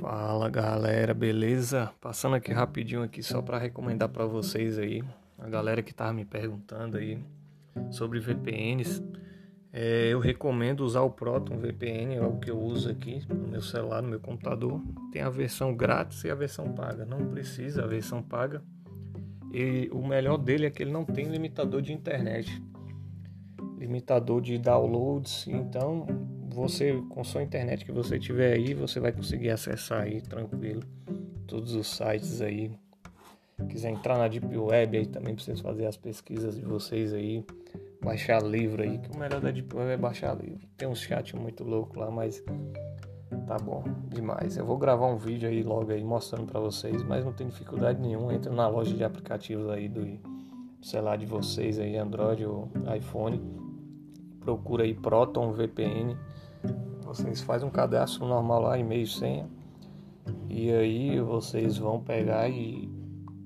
Fala galera, beleza? Passando aqui rapidinho aqui só para recomendar para vocês aí, a galera que tava me perguntando aí sobre VPNs, é, eu recomendo usar o Proton VPN, é o que eu uso aqui no meu celular, no meu computador. Tem a versão grátis e a versão paga. Não precisa a versão paga. E o melhor dele é que ele não tem limitador de internet, limitador de downloads. Então você com sua internet que você tiver aí, você vai conseguir acessar aí tranquilo todos os sites aí. Quiser entrar na Deep Web aí também precisa fazer as pesquisas de vocês aí, baixar livro aí, que o melhor da Deep Web é baixar livro. Tem um chat muito louco lá, mas tá bom demais. Eu vou gravar um vídeo aí logo aí mostrando para vocês, mas não tem dificuldade nenhuma. Entra na loja de aplicativos aí do celular de vocês aí, Android ou iPhone. Procura aí Proton VPN vocês fazem um cadastro normal lá, e-mail, senha. E aí vocês vão pegar e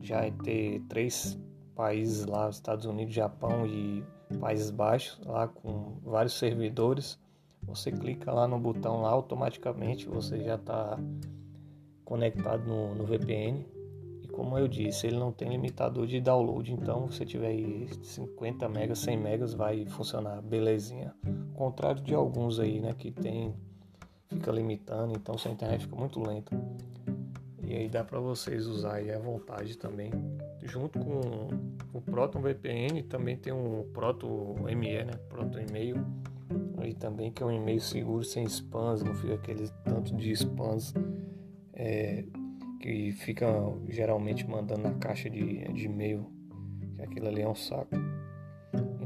já ter três países lá, Estados Unidos, Japão e Países Baixos, lá com vários servidores. Você clica lá no botão lá, automaticamente você já está conectado no, no VPN como eu disse, ele não tem limitador de download, então se tiver aí 50 megas, 100 megas vai funcionar belezinha. Contrário de alguns aí, né, que tem fica limitando, então sua internet fica muito lenta. E aí dá para vocês usar aí à vontade também. Junto com o Proton VPN também tem um Proto ME, né, Proto e-mail. Aí também que é um e-mail seguro sem spams, não fica aquele tanto de spams. É, que ficam geralmente mandando na caixa de, de e-mail, que aquilo ali é um saco.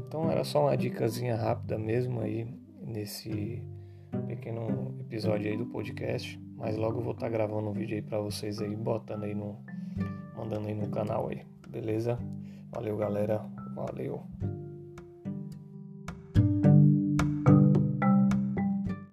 Então era só uma dicasinha rápida mesmo aí nesse pequeno episódio aí do podcast, mas logo eu vou estar tá gravando um vídeo aí para vocês aí, botando aí no mandando aí no canal aí. Beleza? Valeu, galera. Valeu.